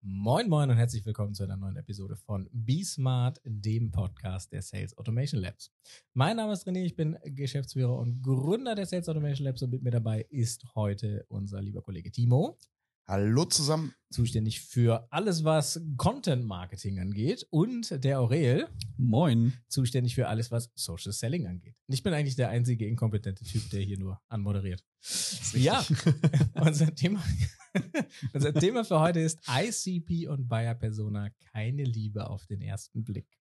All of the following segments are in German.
Moin Moin und herzlich willkommen zu einer neuen Episode von Be Smart, dem Podcast der Sales Automation Labs. Mein Name ist René, ich bin Geschäftsführer und Gründer der Sales Automation Labs und mit mir dabei ist heute unser lieber Kollege Timo. Hallo zusammen. Zuständig für alles, was Content Marketing angeht. Und der Aurel. Moin. Zuständig für alles, was Social Selling angeht. Und ich bin eigentlich der einzige inkompetente Typ, der hier nur anmoderiert. Ja, unser Thema, unser Thema für heute ist ICP und Buyer Persona. Keine Liebe auf den ersten Blick.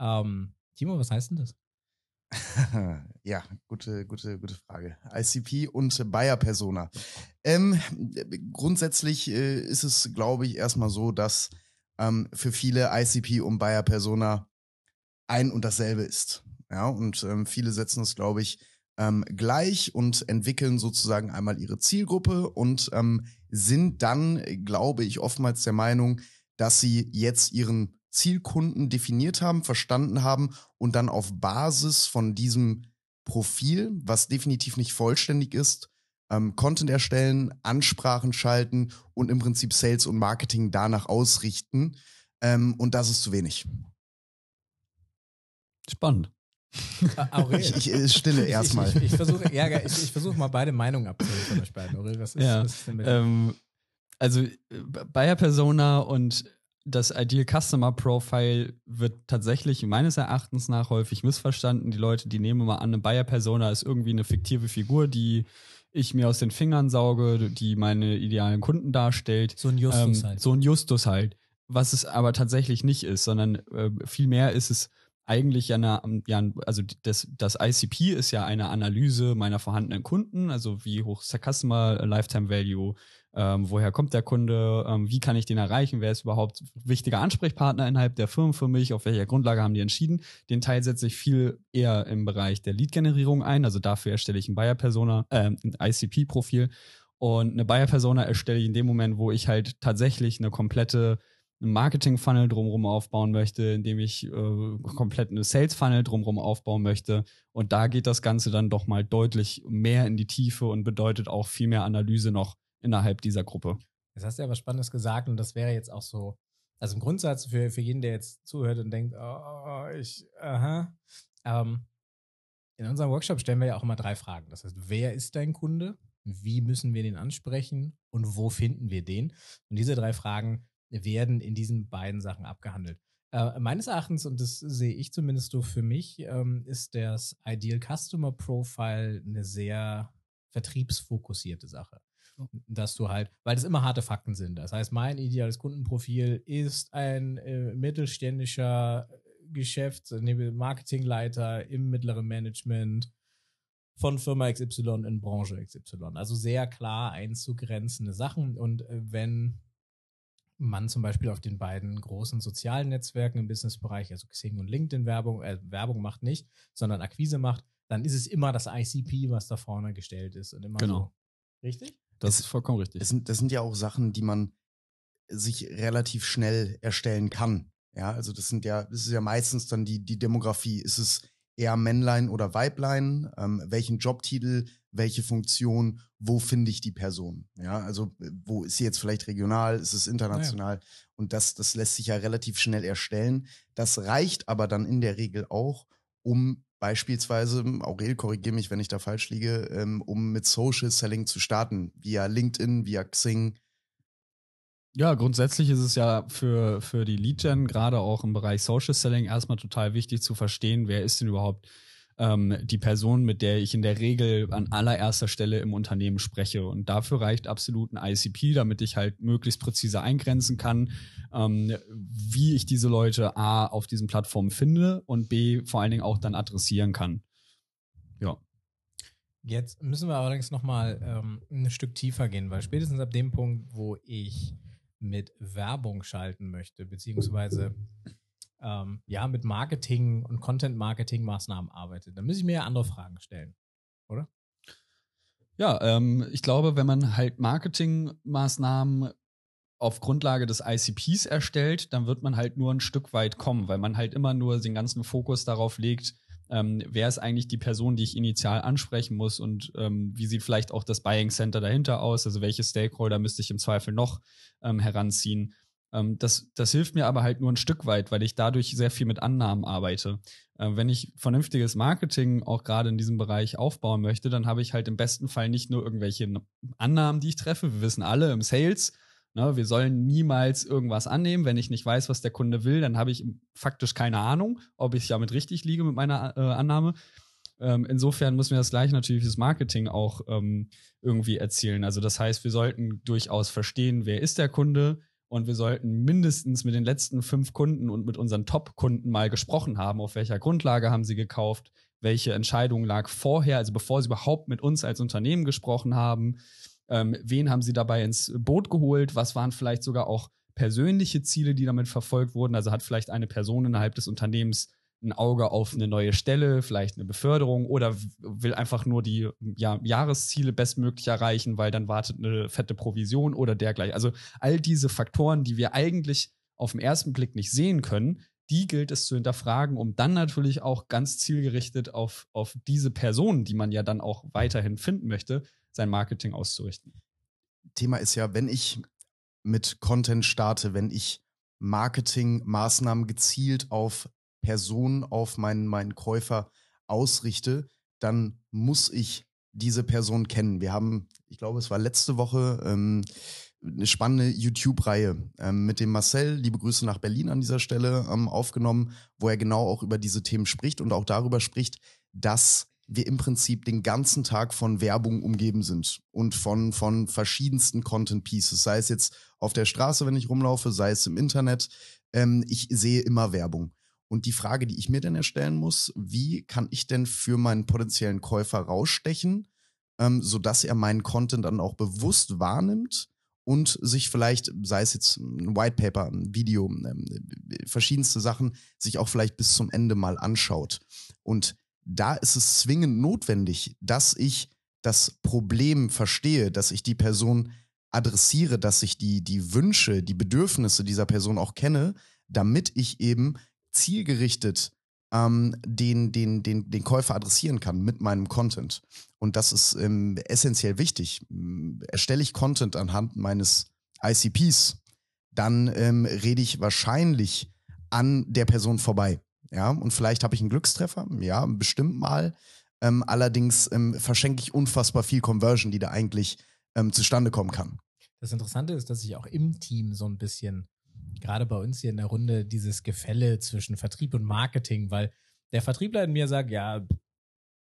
Ähm, Timo, was heißt denn das? ja, gute, gute, gute Frage. ICP und Buyer Persona. Ähm, grundsätzlich äh, ist es, glaube ich, erstmal so, dass ähm, für viele ICP und Buyer Persona ein und dasselbe ist. Ja, und ähm, viele setzen es, glaube ich, ähm, gleich und entwickeln sozusagen einmal ihre Zielgruppe und ähm, sind dann, glaube ich, oftmals der Meinung, dass sie jetzt ihren Zielkunden definiert haben, verstanden haben und dann auf Basis von diesem Profil, was definitiv nicht vollständig ist, ähm, Content erstellen, Ansprachen schalten und im Prinzip Sales und Marketing danach ausrichten. Ähm, und das ist zu wenig. Spannend. Aurel. Ich, ich, ich stille erstmal. Ich, ich, ich versuche ja, ich, ich versuch mal beide Meinungen abzuholen von euch beiden. Aurel, was ist, ja, was ist denn mit ähm, Also Bayer Persona und das Ideal Customer Profile wird tatsächlich meines Erachtens nach häufig missverstanden. Die Leute, die nehmen immer an, eine Buyer Persona ist irgendwie eine fiktive Figur, die ich mir aus den Fingern sauge, die meine idealen Kunden darstellt. So ein Justus ähm, halt. So ein Justus halt. Was es aber tatsächlich nicht ist, sondern äh, vielmehr ist es eigentlich ja eine, ja, also das, das ICP ist ja eine Analyse meiner vorhandenen Kunden, also wie hoch ist der Customer Lifetime Value, ähm, woher kommt der Kunde, ähm, wie kann ich den erreichen, wer ist überhaupt wichtiger Ansprechpartner innerhalb der Firmen für mich, auf welcher Grundlage haben die entschieden. Den Teil setze ich viel eher im Bereich der Lead-Generierung ein, also dafür erstelle ich ein Buyer-Persona, äh, ein ICP-Profil und eine Buyer-Persona erstelle ich in dem Moment, wo ich halt tatsächlich eine komplette Marketing-Funnel drumherum aufbauen möchte, indem ich äh, komplett eine Sales-Funnel drumherum aufbauen möchte. Und da geht das Ganze dann doch mal deutlich mehr in die Tiefe und bedeutet auch viel mehr Analyse noch innerhalb dieser Gruppe. Jetzt hast du ja was Spannendes gesagt und das wäre jetzt auch so, also im Grundsatz für, für jeden, der jetzt zuhört und denkt, oh, ich, aha. Ähm, in unserem Workshop stellen wir ja auch immer drei Fragen. Das heißt, wer ist dein Kunde? Wie müssen wir den ansprechen? Und wo finden wir den? Und diese drei Fragen werden in diesen beiden Sachen abgehandelt. Äh, meines Erachtens, und das sehe ich zumindest so für mich, ähm, ist das Ideal Customer Profile eine sehr vertriebsfokussierte Sache. Dass du halt, weil das immer harte Fakten sind. Das heißt, mein ideales Kundenprofil ist ein äh, mittelständischer Geschäfts-, Marketingleiter im mittleren Management von Firma XY in Branche XY. Also sehr klar einzugrenzende Sachen. Und äh, wenn man zum Beispiel auf den beiden großen sozialen Netzwerken im Businessbereich, also Xing und LinkedIn Werbung, äh, Werbung macht nicht, sondern Akquise macht, dann ist es immer das ICP, was da vorne gestellt ist und immer genau. so. Richtig? Das ist vollkommen richtig. Das sind, das sind ja auch Sachen, die man sich relativ schnell erstellen kann. Ja, also das sind ja, das ist ja meistens dann die, die Demografie. Ist es eher Männlein oder Weiblein? Ähm, welchen Jobtitel, welche Funktion, wo finde ich die Person? Ja, also wo ist sie jetzt vielleicht regional, ist es international? Ja. Und das, das lässt sich ja relativ schnell erstellen. Das reicht aber dann in der Regel auch, um beispielsweise, Aurel, korrigiere mich, wenn ich da falsch liege, ähm, um mit Social Selling zu starten, via LinkedIn, via Xing, ja, grundsätzlich ist es ja für, für die Lead-Gen, gerade auch im Bereich Social Selling, erstmal total wichtig zu verstehen, wer ist denn überhaupt ähm, die Person, mit der ich in der Regel an allererster Stelle im Unternehmen spreche. Und dafür reicht absolut ein ICP, damit ich halt möglichst präzise eingrenzen kann, ähm, wie ich diese Leute A auf diesen Plattformen finde und B vor allen Dingen auch dann adressieren kann. Ja. Jetzt müssen wir allerdings nochmal ähm, ein Stück tiefer gehen, weil spätestens ab dem Punkt, wo ich mit Werbung schalten möchte, beziehungsweise ähm, ja, mit Marketing und Content-Marketing-Maßnahmen arbeitet, dann muss ich mir ja andere Fragen stellen, oder? Ja, ähm, ich glaube, wenn man halt Marketingmaßnahmen auf Grundlage des ICPs erstellt, dann wird man halt nur ein Stück weit kommen, weil man halt immer nur den ganzen Fokus darauf legt, ähm, wer ist eigentlich die Person, die ich initial ansprechen muss und ähm, wie sieht vielleicht auch das Buying Center dahinter aus, also welche Stakeholder müsste ich im Zweifel noch ähm, heranziehen. Ähm, das, das hilft mir aber halt nur ein Stück weit, weil ich dadurch sehr viel mit Annahmen arbeite. Äh, wenn ich vernünftiges Marketing auch gerade in diesem Bereich aufbauen möchte, dann habe ich halt im besten Fall nicht nur irgendwelche Annahmen, die ich treffe. Wir wissen alle im Sales, ne, wir sollen niemals irgendwas annehmen. Wenn ich nicht weiß, was der Kunde will, dann habe ich faktisch keine Ahnung, ob ich damit richtig liege mit meiner äh, Annahme. Ähm, insofern müssen wir das gleiche natürlich fürs Marketing auch ähm, irgendwie erzielen. Also das heißt, wir sollten durchaus verstehen, wer ist der Kunde, und wir sollten mindestens mit den letzten fünf Kunden und mit unseren Top-Kunden mal gesprochen haben. Auf welcher Grundlage haben sie gekauft? Welche Entscheidung lag vorher, also bevor sie überhaupt mit uns als Unternehmen gesprochen haben? Ähm, wen haben sie dabei ins Boot geholt? Was waren vielleicht sogar auch persönliche Ziele, die damit verfolgt wurden? Also hat vielleicht eine Person innerhalb des Unternehmens ein Auge auf eine neue Stelle, vielleicht eine Beförderung oder will einfach nur die ja, Jahresziele bestmöglich erreichen, weil dann wartet eine fette Provision oder dergleichen. Also all diese Faktoren, die wir eigentlich auf den ersten Blick nicht sehen können, die gilt es zu hinterfragen, um dann natürlich auch ganz zielgerichtet auf, auf diese Personen, die man ja dann auch weiterhin finden möchte, sein Marketing auszurichten. Thema ist ja, wenn ich mit Content starte, wenn ich Marketingmaßnahmen gezielt auf Person auf meinen, meinen Käufer ausrichte, dann muss ich diese Person kennen. Wir haben, ich glaube, es war letzte Woche ähm, eine spannende YouTube-Reihe ähm, mit dem Marcel, liebe Grüße nach Berlin an dieser Stelle, ähm, aufgenommen, wo er genau auch über diese Themen spricht und auch darüber spricht, dass wir im Prinzip den ganzen Tag von Werbung umgeben sind und von, von verschiedensten Content Pieces, sei es jetzt auf der Straße, wenn ich rumlaufe, sei es im Internet. Ähm, ich sehe immer Werbung. Und die Frage, die ich mir dann erstellen muss, wie kann ich denn für meinen potenziellen Käufer rausstechen, ähm, sodass er meinen Content dann auch bewusst wahrnimmt und sich vielleicht, sei es jetzt ein White Paper, ein Video, ähm, verschiedenste Sachen, sich auch vielleicht bis zum Ende mal anschaut. Und da ist es zwingend notwendig, dass ich das Problem verstehe, dass ich die Person adressiere, dass ich die, die Wünsche, die Bedürfnisse dieser Person auch kenne, damit ich eben zielgerichtet ähm, den, den, den, den Käufer adressieren kann mit meinem Content. Und das ist ähm, essentiell wichtig. Erstelle ich Content anhand meines ICPs, dann ähm, rede ich wahrscheinlich an der Person vorbei. Ja, und vielleicht habe ich einen Glückstreffer, ja, bestimmt mal. Ähm, allerdings ähm, verschenke ich unfassbar viel Conversion, die da eigentlich ähm, zustande kommen kann. Das Interessante ist, dass ich auch im Team so ein bisschen gerade bei uns hier in der Runde dieses Gefälle zwischen Vertrieb und Marketing, weil der Vertriebler in mir sagt, ja,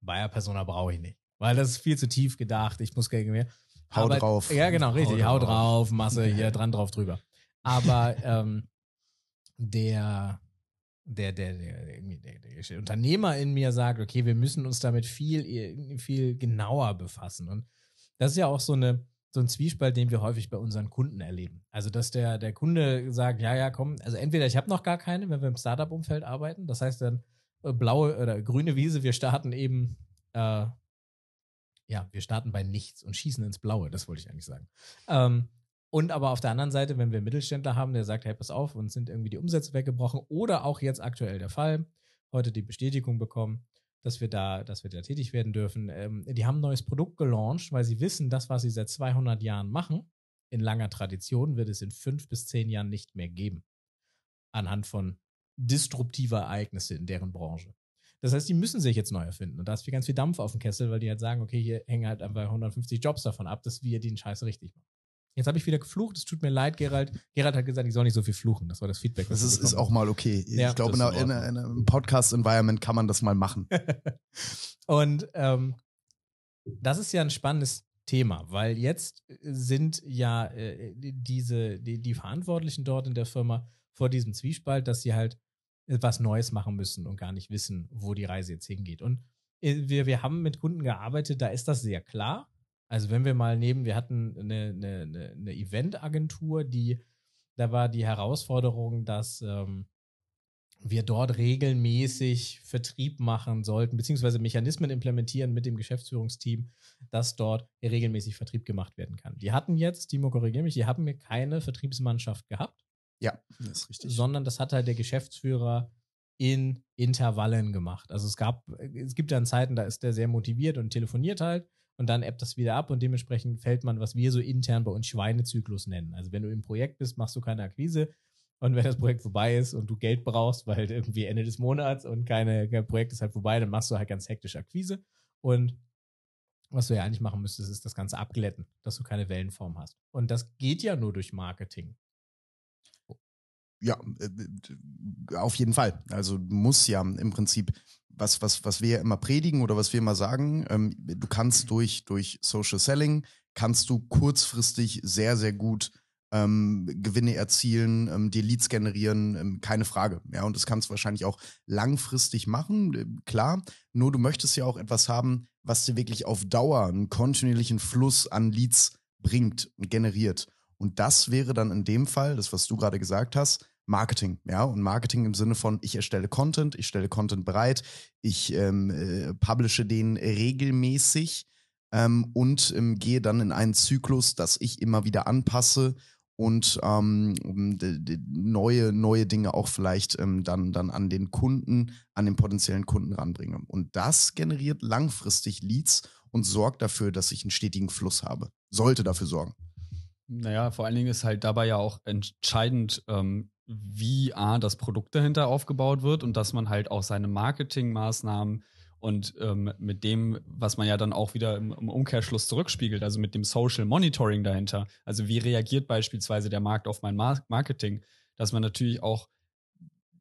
Bayer Persona brauche ich nicht, weil das ist viel zu tief gedacht, ich muss gegen mir. Hau Aber, drauf. Ja, genau, richtig, hau, hau drauf, Masse hier dran drauf drüber. Aber ähm, der, der, der, der, der, der, Unternehmer in mir sagt, okay, wir müssen uns damit viel, viel genauer befassen. Und das ist ja auch so eine, so ein Zwiespalt, den wir häufig bei unseren Kunden erleben. Also, dass der, der Kunde sagt, ja, ja, komm, also entweder ich habe noch gar keine, wenn wir im Startup-Umfeld arbeiten, das heißt dann äh, blaue oder grüne Wiese, wir starten eben, äh, ja, wir starten bei nichts und schießen ins Blaue, das wollte ich eigentlich sagen. Ähm, und aber auf der anderen Seite, wenn wir Mittelständler haben, der sagt, hey, pass auf, uns sind irgendwie die Umsätze weggebrochen oder auch jetzt aktuell der Fall, heute die Bestätigung bekommen, dass wir da, dass wir da tätig werden dürfen. Ähm, die haben ein neues Produkt gelauncht, weil sie wissen, das, was sie seit 200 Jahren machen, in langer Tradition, wird es in fünf bis zehn Jahren nicht mehr geben. Anhand von disruptiver Ereignisse in deren Branche. Das heißt, die müssen sich jetzt neu erfinden. Und da ist viel ganz viel Dampf auf dem Kessel, weil die halt sagen, okay, hier hängen halt einfach 150 Jobs davon ab, dass wir den Scheiß richtig machen. Jetzt habe ich wieder geflucht, es tut mir leid, Gerald. Gerald hat gesagt, ich soll nicht so viel fluchen. Das war das Feedback. Das ist, ist auch mal okay. Ja, ich glaube, in, in, in, einem Podcast-Environment kann man das mal machen. und ähm, das ist ja ein spannendes Thema, weil jetzt sind ja äh, diese, die, die Verantwortlichen dort in der Firma vor diesem Zwiespalt, dass sie halt was Neues machen müssen und gar nicht wissen, wo die Reise jetzt hingeht. Und äh, wir, wir haben mit Kunden gearbeitet, da ist das sehr klar. Also wenn wir mal nehmen, wir hatten eine, eine, eine Eventagentur, die, da war die Herausforderung, dass ähm, wir dort regelmäßig Vertrieb machen sollten, beziehungsweise Mechanismen implementieren mit dem Geschäftsführungsteam, dass dort regelmäßig Vertrieb gemacht werden kann. Die hatten jetzt, Timo korrigiere mich, die haben mir keine Vertriebsmannschaft gehabt. Ja, das ist richtig. Sondern das hat halt der Geschäftsführer in Intervallen gemacht. Also es gab, es gibt dann Zeiten, da ist der sehr motiviert und telefoniert halt und dann ebbt das wieder ab und dementsprechend fällt man, was wir so intern bei uns Schweinezyklus nennen. Also wenn du im Projekt bist, machst du keine Akquise und wenn das Projekt vorbei ist und du Geld brauchst, weil halt irgendwie Ende des Monats und keine, kein Projekt ist halt vorbei, dann machst du halt ganz hektisch Akquise und was du ja eigentlich machen müsstest, ist das Ganze abglätten, dass du keine Wellenform hast. Und das geht ja nur durch Marketing. Ja, äh, auf jeden Fall. Also muss ja im Prinzip, was, was, was wir immer predigen oder was wir immer sagen, ähm, du kannst durch, durch Social Selling, kannst du kurzfristig sehr, sehr gut ähm, Gewinne erzielen, ähm, dir Leads generieren, ähm, keine Frage. Ja, und das kannst du wahrscheinlich auch langfristig machen, äh, klar. Nur du möchtest ja auch etwas haben, was dir wirklich auf Dauer einen kontinuierlichen Fluss an Leads bringt und generiert. Und das wäre dann in dem Fall, das, was du gerade gesagt hast, Marketing, ja, und Marketing im Sinne von, ich erstelle Content, ich stelle Content bereit, ich ähm, äh, publishe den regelmäßig ähm, und ähm, gehe dann in einen Zyklus, dass ich immer wieder anpasse und ähm, neue, neue Dinge auch vielleicht ähm, dann, dann an den Kunden, an den potenziellen Kunden ranbringe. Und das generiert langfristig Leads und sorgt dafür, dass ich einen stetigen Fluss habe. Sollte dafür sorgen. Naja, vor allen Dingen ist halt dabei ja auch entscheidend, ähm, wie A, das Produkt dahinter aufgebaut wird und dass man halt auch seine Marketingmaßnahmen und ähm, mit dem, was man ja dann auch wieder im, im, Umkehrschluss zurückspiegelt, also mit dem Social Monitoring dahinter, also wie reagiert beispielsweise der Markt auf mein Mar Marketing, dass man natürlich auch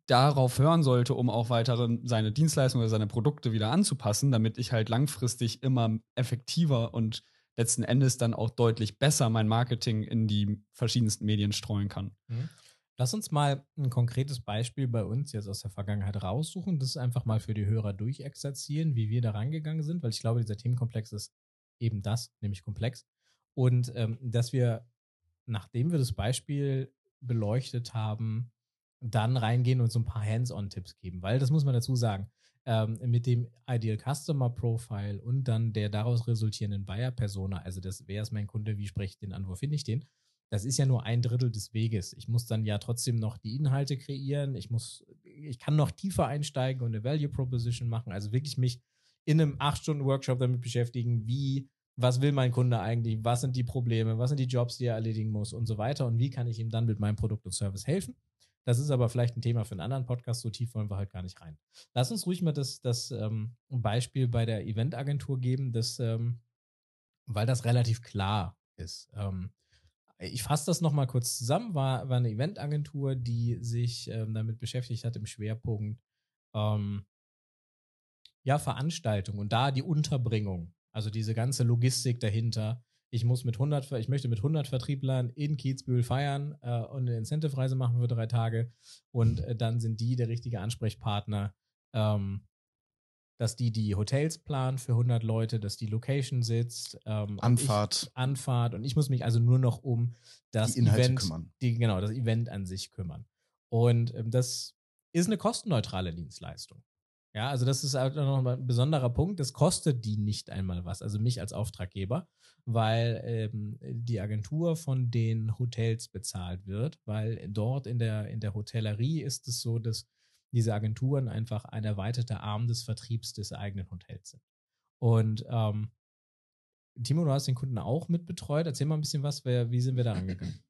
darauf hören sollte, um auch weitere seine Dienstleistungen oder seine Produkte wieder anzupassen, damit ich halt langfristig immer effektiver und letzten Endes dann auch deutlich besser mein Marketing in die verschiedensten Medien streuen kann. Mhm. Lass uns mal ein konkretes Beispiel bei uns jetzt aus der Vergangenheit raussuchen. Das einfach mal für die Hörer durchexerzieren, wie wir da rangegangen sind, weil ich glaube, dieser Themenkomplex ist eben das, nämlich komplex. Und ähm, dass wir, nachdem wir das Beispiel beleuchtet haben, dann reingehen und so ein paar Hands-on-Tipps geben, weil das muss man dazu sagen. Ähm, mit dem Ideal Customer Profile und dann der daraus resultierenden Buyer Persona, also das, wer ist mein Kunde, wie spreche ich den an, wo finde ich den, das ist ja nur ein Drittel des Weges. Ich muss dann ja trotzdem noch die Inhalte kreieren. Ich muss, ich kann noch tiefer einsteigen und eine Value Proposition machen. Also wirklich mich in einem acht Stunden Workshop damit beschäftigen, wie, was will mein Kunde eigentlich? Was sind die Probleme? Was sind die Jobs, die er erledigen muss und so weiter? Und wie kann ich ihm dann mit meinem Produkt und Service helfen? Das ist aber vielleicht ein Thema für einen anderen Podcast. So tief wollen wir halt gar nicht rein. Lass uns ruhig mal das, das ähm, Beispiel bei der Eventagentur geben, das, ähm, weil das relativ klar ist. Ähm, ich fasse das nochmal kurz zusammen, war, war eine Eventagentur, die sich ähm, damit beschäftigt hat im Schwerpunkt ähm, ja, Veranstaltung und da die Unterbringung, also diese ganze Logistik dahinter. Ich muss mit 100, ich möchte mit 100 Vertrieblern in Kiezbühel feiern äh, und eine Incentive-Reise machen für drei Tage. Und äh, dann sind die der richtige Ansprechpartner ähm, dass die die Hotels planen für 100 Leute, dass die Location sitzt. Ähm, Anfahrt. Ich, Anfahrt. Und ich muss mich also nur noch um das die Inhalte Event, kümmern. Die, genau, das Event an sich kümmern. Und ähm, das ist eine kostenneutrale Dienstleistung. Ja, also das ist halt noch ein besonderer Punkt. Das kostet die nicht einmal was, also mich als Auftraggeber, weil ähm, die Agentur von den Hotels bezahlt wird, weil dort in der, in der Hotellerie ist es so, dass diese Agenturen einfach ein erweiterter Arm des Vertriebs des eigenen Hotels sind. Und ähm, Timo, du hast den Kunden auch mitbetreut. Erzähl mal ein bisschen was, wer, wie sind wir da angegangen?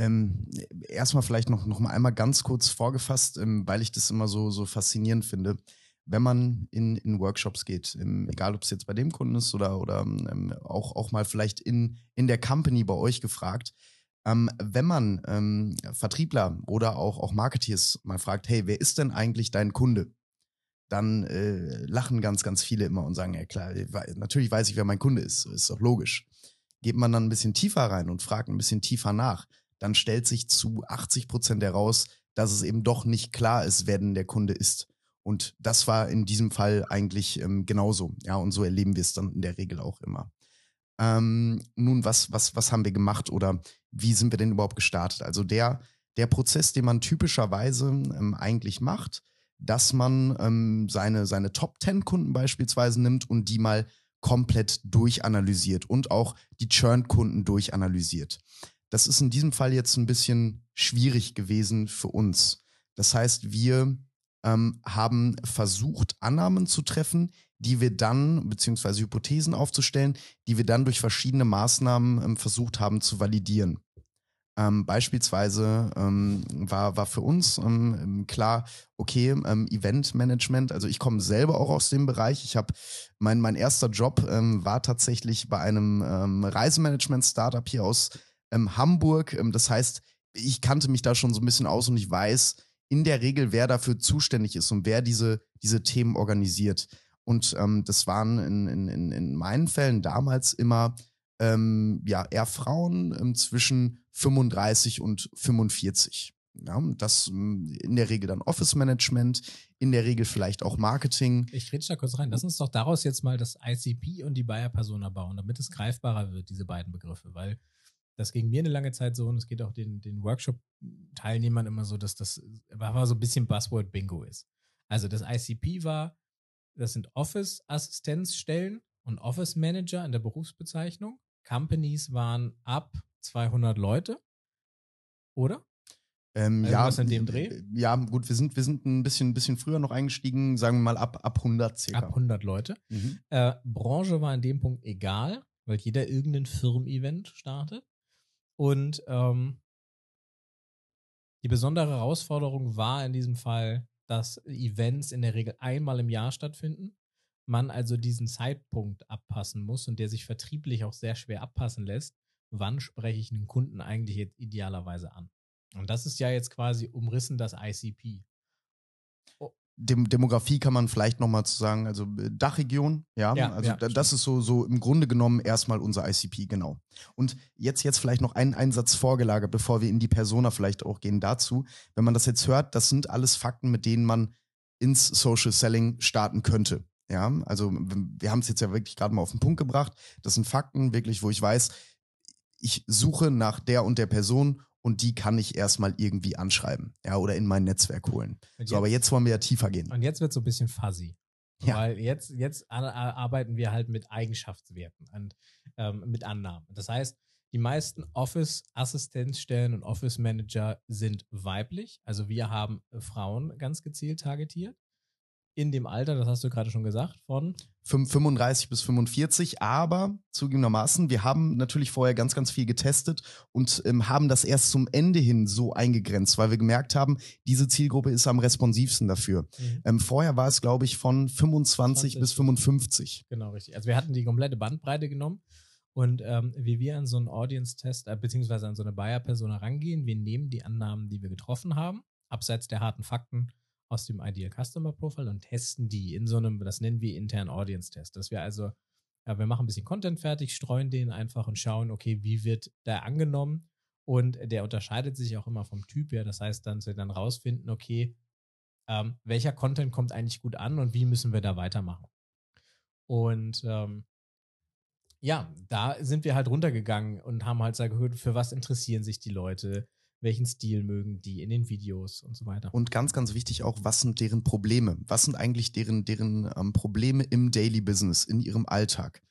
Ähm, erstmal vielleicht noch, noch mal einmal ganz kurz vorgefasst, ähm, weil ich das immer so, so faszinierend finde. Wenn man in, in Workshops geht, ähm, egal ob es jetzt bei dem Kunden ist oder, oder ähm, auch, auch mal vielleicht in, in der Company bei euch gefragt, ähm, wenn man ähm, Vertriebler oder auch, auch Marketeers mal fragt, hey, wer ist denn eigentlich dein Kunde? Dann äh, lachen ganz, ganz viele immer und sagen, ja klar, natürlich weiß ich, wer mein Kunde ist, ist doch logisch. Geht man dann ein bisschen tiefer rein und fragt ein bisschen tiefer nach, dann stellt sich zu 80 Prozent heraus, dass es eben doch nicht klar ist, wer denn der Kunde ist. Und das war in diesem Fall eigentlich ähm, genauso. Ja, und so erleben wir es dann in der Regel auch immer. Ähm, nun, was, was, was haben wir gemacht oder wie sind wir denn überhaupt gestartet? Also der, der Prozess, den man typischerweise ähm, eigentlich macht, dass man ähm, seine, seine Top 10 Kunden beispielsweise nimmt und die mal komplett durchanalysiert und auch die Churn-Kunden durchanalysiert. Das ist in diesem Fall jetzt ein bisschen schwierig gewesen für uns. Das heißt, wir ähm, haben versucht, Annahmen zu treffen, die wir dann, beziehungsweise Hypothesen aufzustellen, die wir dann durch verschiedene Maßnahmen ähm, versucht haben zu validieren. Ähm, beispielsweise ähm, war, war für uns ähm, klar, okay, ähm, Eventmanagement, also ich komme selber auch aus dem Bereich. Ich habe mein, mein erster Job ähm, war tatsächlich bei einem ähm, Reisemanagement-Startup hier aus Hamburg. Das heißt, ich kannte mich da schon so ein bisschen aus und ich weiß in der Regel, wer dafür zuständig ist und wer diese, diese Themen organisiert. Und ähm, das waren in, in, in meinen Fällen damals immer ähm, ja, eher Frauen ähm, zwischen 35 und 45. Ja, das ähm, in der Regel dann Office Management, in der Regel vielleicht auch Marketing. Ich rede da kurz rein. Lass uns doch daraus jetzt mal das ICP und die Buyer Persona bauen, damit es greifbarer wird, diese beiden Begriffe, weil das ging mir eine lange Zeit so und es geht auch den, den Workshop-Teilnehmern immer so, dass das aber so ein bisschen Buzzword-Bingo ist. Also das ICP war, das sind Office-Assistenzstellen und Office Manager in der Berufsbezeichnung. Companies waren ab 200 Leute, oder? Ähm, ja, in dem Dreh? Ja, gut, wir sind, wir sind ein bisschen, bisschen früher noch eingestiegen, sagen wir mal ab, ab 100 circa. Ab 100 Leute. Mhm. Äh, Branche war in dem Punkt egal, weil jeder irgendein Firmen-Event startet. Und ähm, die besondere Herausforderung war in diesem Fall, dass Events in der Regel einmal im Jahr stattfinden man also diesen Zeitpunkt abpassen muss und der sich vertrieblich auch sehr schwer abpassen lässt, wann spreche ich einen Kunden eigentlich jetzt idealerweise an? Und das ist ja jetzt quasi umrissen das ICP. Dem Demografie kann man vielleicht nochmal zu sagen, also äh, Dachregion, ja, ja also ja, das ist so, so im Grunde genommen erstmal unser ICP, genau. Und jetzt, jetzt vielleicht noch einen Einsatz vorgelagert, bevor wir in die Persona vielleicht auch gehen dazu. Wenn man das jetzt hört, das sind alles Fakten, mit denen man ins Social Selling starten könnte. Ja, also wir haben es jetzt ja wirklich gerade mal auf den Punkt gebracht. Das sind Fakten, wirklich, wo ich weiß, ich suche nach der und der Person und die kann ich erstmal irgendwie anschreiben, ja, oder in mein Netzwerk holen. Jetzt, so, aber jetzt wollen wir ja tiefer gehen. Und jetzt wird es so ein bisschen fuzzy. Ja. Weil jetzt, jetzt arbeiten wir halt mit Eigenschaftswerten und ähm, mit Annahmen. Das heißt, die meisten Office-Assistenzstellen und Office-Manager sind weiblich. Also wir haben Frauen ganz gezielt targetiert in dem Alter, das hast du gerade schon gesagt, von 35 bis 45, aber zugegebenermaßen, wir haben natürlich vorher ganz, ganz viel getestet und ähm, haben das erst zum Ende hin so eingegrenzt, weil wir gemerkt haben, diese Zielgruppe ist am responsivsten dafür. Mhm. Ähm, vorher war es, glaube ich, von 25 20. bis 55. Genau, richtig. Also wir hatten die komplette Bandbreite genommen und ähm, wie wir an so einen Audience-Test, äh, beziehungsweise an so eine Buyer-Persona rangehen, wir nehmen die Annahmen, die wir getroffen haben, abseits der harten Fakten, aus dem Ideal Customer Profile und testen die in so einem, das nennen wir intern Audience Test. Dass wir also, ja, wir machen ein bisschen Content fertig, streuen den einfach und schauen, okay, wie wird der angenommen? Und der unterscheidet sich auch immer vom Typ her. Das heißt, dann, wir dann rausfinden, okay, ähm, welcher Content kommt eigentlich gut an und wie müssen wir da weitermachen? Und ähm, ja, da sind wir halt runtergegangen und haben halt gesagt, für was interessieren sich die Leute? Welchen Stil mögen die in den Videos und so weiter. Und ganz, ganz wichtig auch, was sind deren Probleme? Was sind eigentlich deren, deren ähm, Probleme im Daily Business, in ihrem Alltag?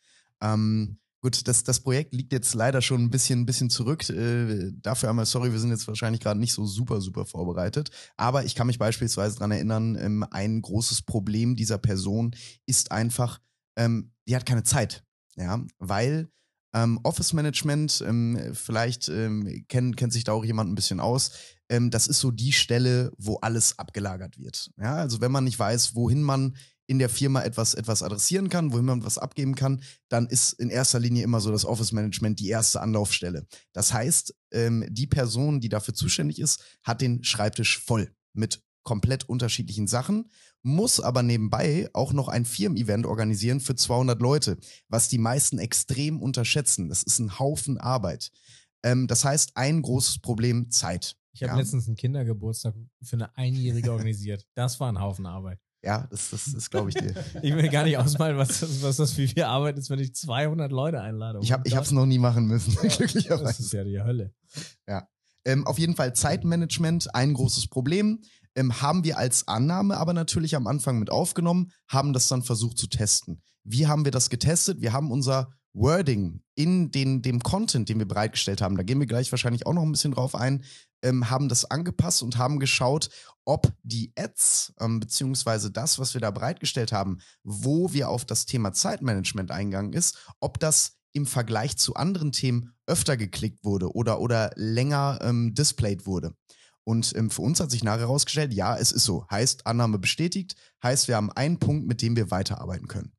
Ähm, gut, das, das Projekt liegt jetzt leider schon ein bisschen, ein bisschen zurück. Äh, dafür einmal sorry, wir sind jetzt wahrscheinlich gerade nicht so super, super vorbereitet. Aber ich kann mich beispielsweise daran erinnern, ähm, ein großes Problem dieser Person ist einfach, ähm, die hat keine Zeit. Ja, weil ähm, Office Management, ähm, vielleicht ähm, kennt, kennt sich da auch jemand ein bisschen aus. Ähm, das ist so die Stelle, wo alles abgelagert wird. Ja, also wenn man nicht weiß, wohin man in der Firma etwas, etwas adressieren kann, wohin man was abgeben kann, dann ist in erster Linie immer so das Office Management die erste Anlaufstelle. Das heißt, ähm, die Person, die dafür zuständig ist, hat den Schreibtisch voll mit komplett unterschiedlichen Sachen, muss aber nebenbei auch noch ein Firmen-Event organisieren für 200 Leute, was die meisten extrem unterschätzen. Das ist ein Haufen Arbeit. Ähm, das heißt, ein großes Problem, Zeit. Ich habe ja. letztens einen Kindergeburtstag für eine Einjährige organisiert. Das war ein Haufen Arbeit. Ja, das, das, das glaube ich dir. ich will gar nicht ausmalen, was, das, was das für viel Arbeit ist, wenn ich 200 Leute einlade. Ich habe es noch nie machen müssen, ja, glücklicherweise. Das ist ja die Hölle. Ja. Ähm, auf jeden Fall Zeitmanagement, ein großes Problem ähm, haben wir als Annahme aber natürlich am Anfang mit aufgenommen, haben das dann versucht zu testen. Wie haben wir das getestet? Wir haben unser Wording in den, dem Content, den wir bereitgestellt haben, da gehen wir gleich wahrscheinlich auch noch ein bisschen drauf ein, ähm, haben das angepasst und haben geschaut, ob die Ads, ähm, beziehungsweise das, was wir da bereitgestellt haben, wo wir auf das Thema Zeitmanagement eingegangen ist, ob das im Vergleich zu anderen Themen öfter geklickt wurde oder, oder länger ähm, displayed wurde. Und ähm, für uns hat sich nachher herausgestellt, ja, es ist so. Heißt, Annahme bestätigt, heißt, wir haben einen Punkt, mit dem wir weiterarbeiten können.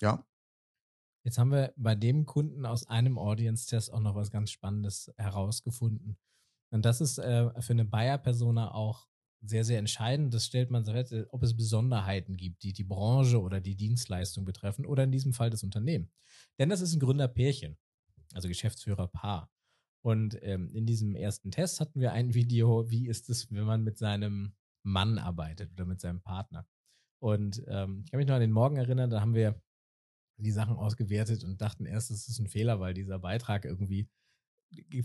Ja. Jetzt haben wir bei dem Kunden aus einem Audience-Test auch noch was ganz Spannendes herausgefunden. Und das ist äh, für eine Buyer-Persona auch sehr, sehr entscheidend. Das stellt man fest, ob es Besonderheiten gibt, die die Branche oder die Dienstleistung betreffen oder in diesem Fall das Unternehmen. Denn das ist ein Gründerpärchen, also Geschäftsführerpaar. Und ähm, in diesem ersten Test hatten wir ein Video, wie ist es, wenn man mit seinem Mann arbeitet oder mit seinem Partner. Und ähm, ich kann mich noch an den Morgen erinnern, da haben wir die Sachen ausgewertet und dachten erst, es ist ein Fehler, weil dieser Beitrag irgendwie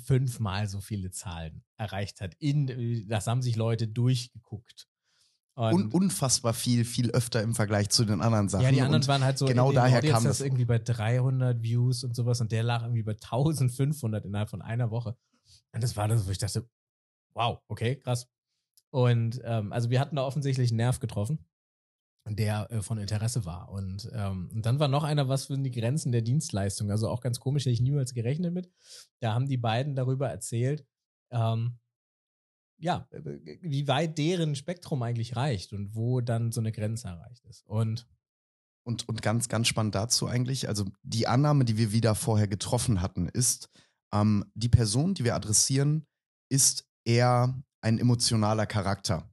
fünfmal so viele Zahlen erreicht hat. In, das haben sich Leute durchgeguckt. Und, unfassbar viel, viel öfter im Vergleich zu den anderen Sachen. Ja, die anderen und waren halt so. Genau daher kam das irgendwie bei 300 Views und sowas und der lag irgendwie bei 1500 innerhalb von einer Woche. Und das war das, wo ich dachte, wow, okay, krass. Und ähm, also wir hatten da offensichtlich einen Nerv getroffen der äh, von Interesse war. Und, ähm, und dann war noch einer, was für die Grenzen der Dienstleistung. Also auch ganz komisch, hätte ich niemals gerechnet mit. Da haben die beiden darüber erzählt, ähm, ja, wie weit deren Spektrum eigentlich reicht und wo dann so eine Grenze erreicht ist. Und und, und ganz, ganz spannend dazu eigentlich, also die Annahme, die wir wieder vorher getroffen hatten, ist, ähm, die Person, die wir adressieren, ist eher ein emotionaler Charakter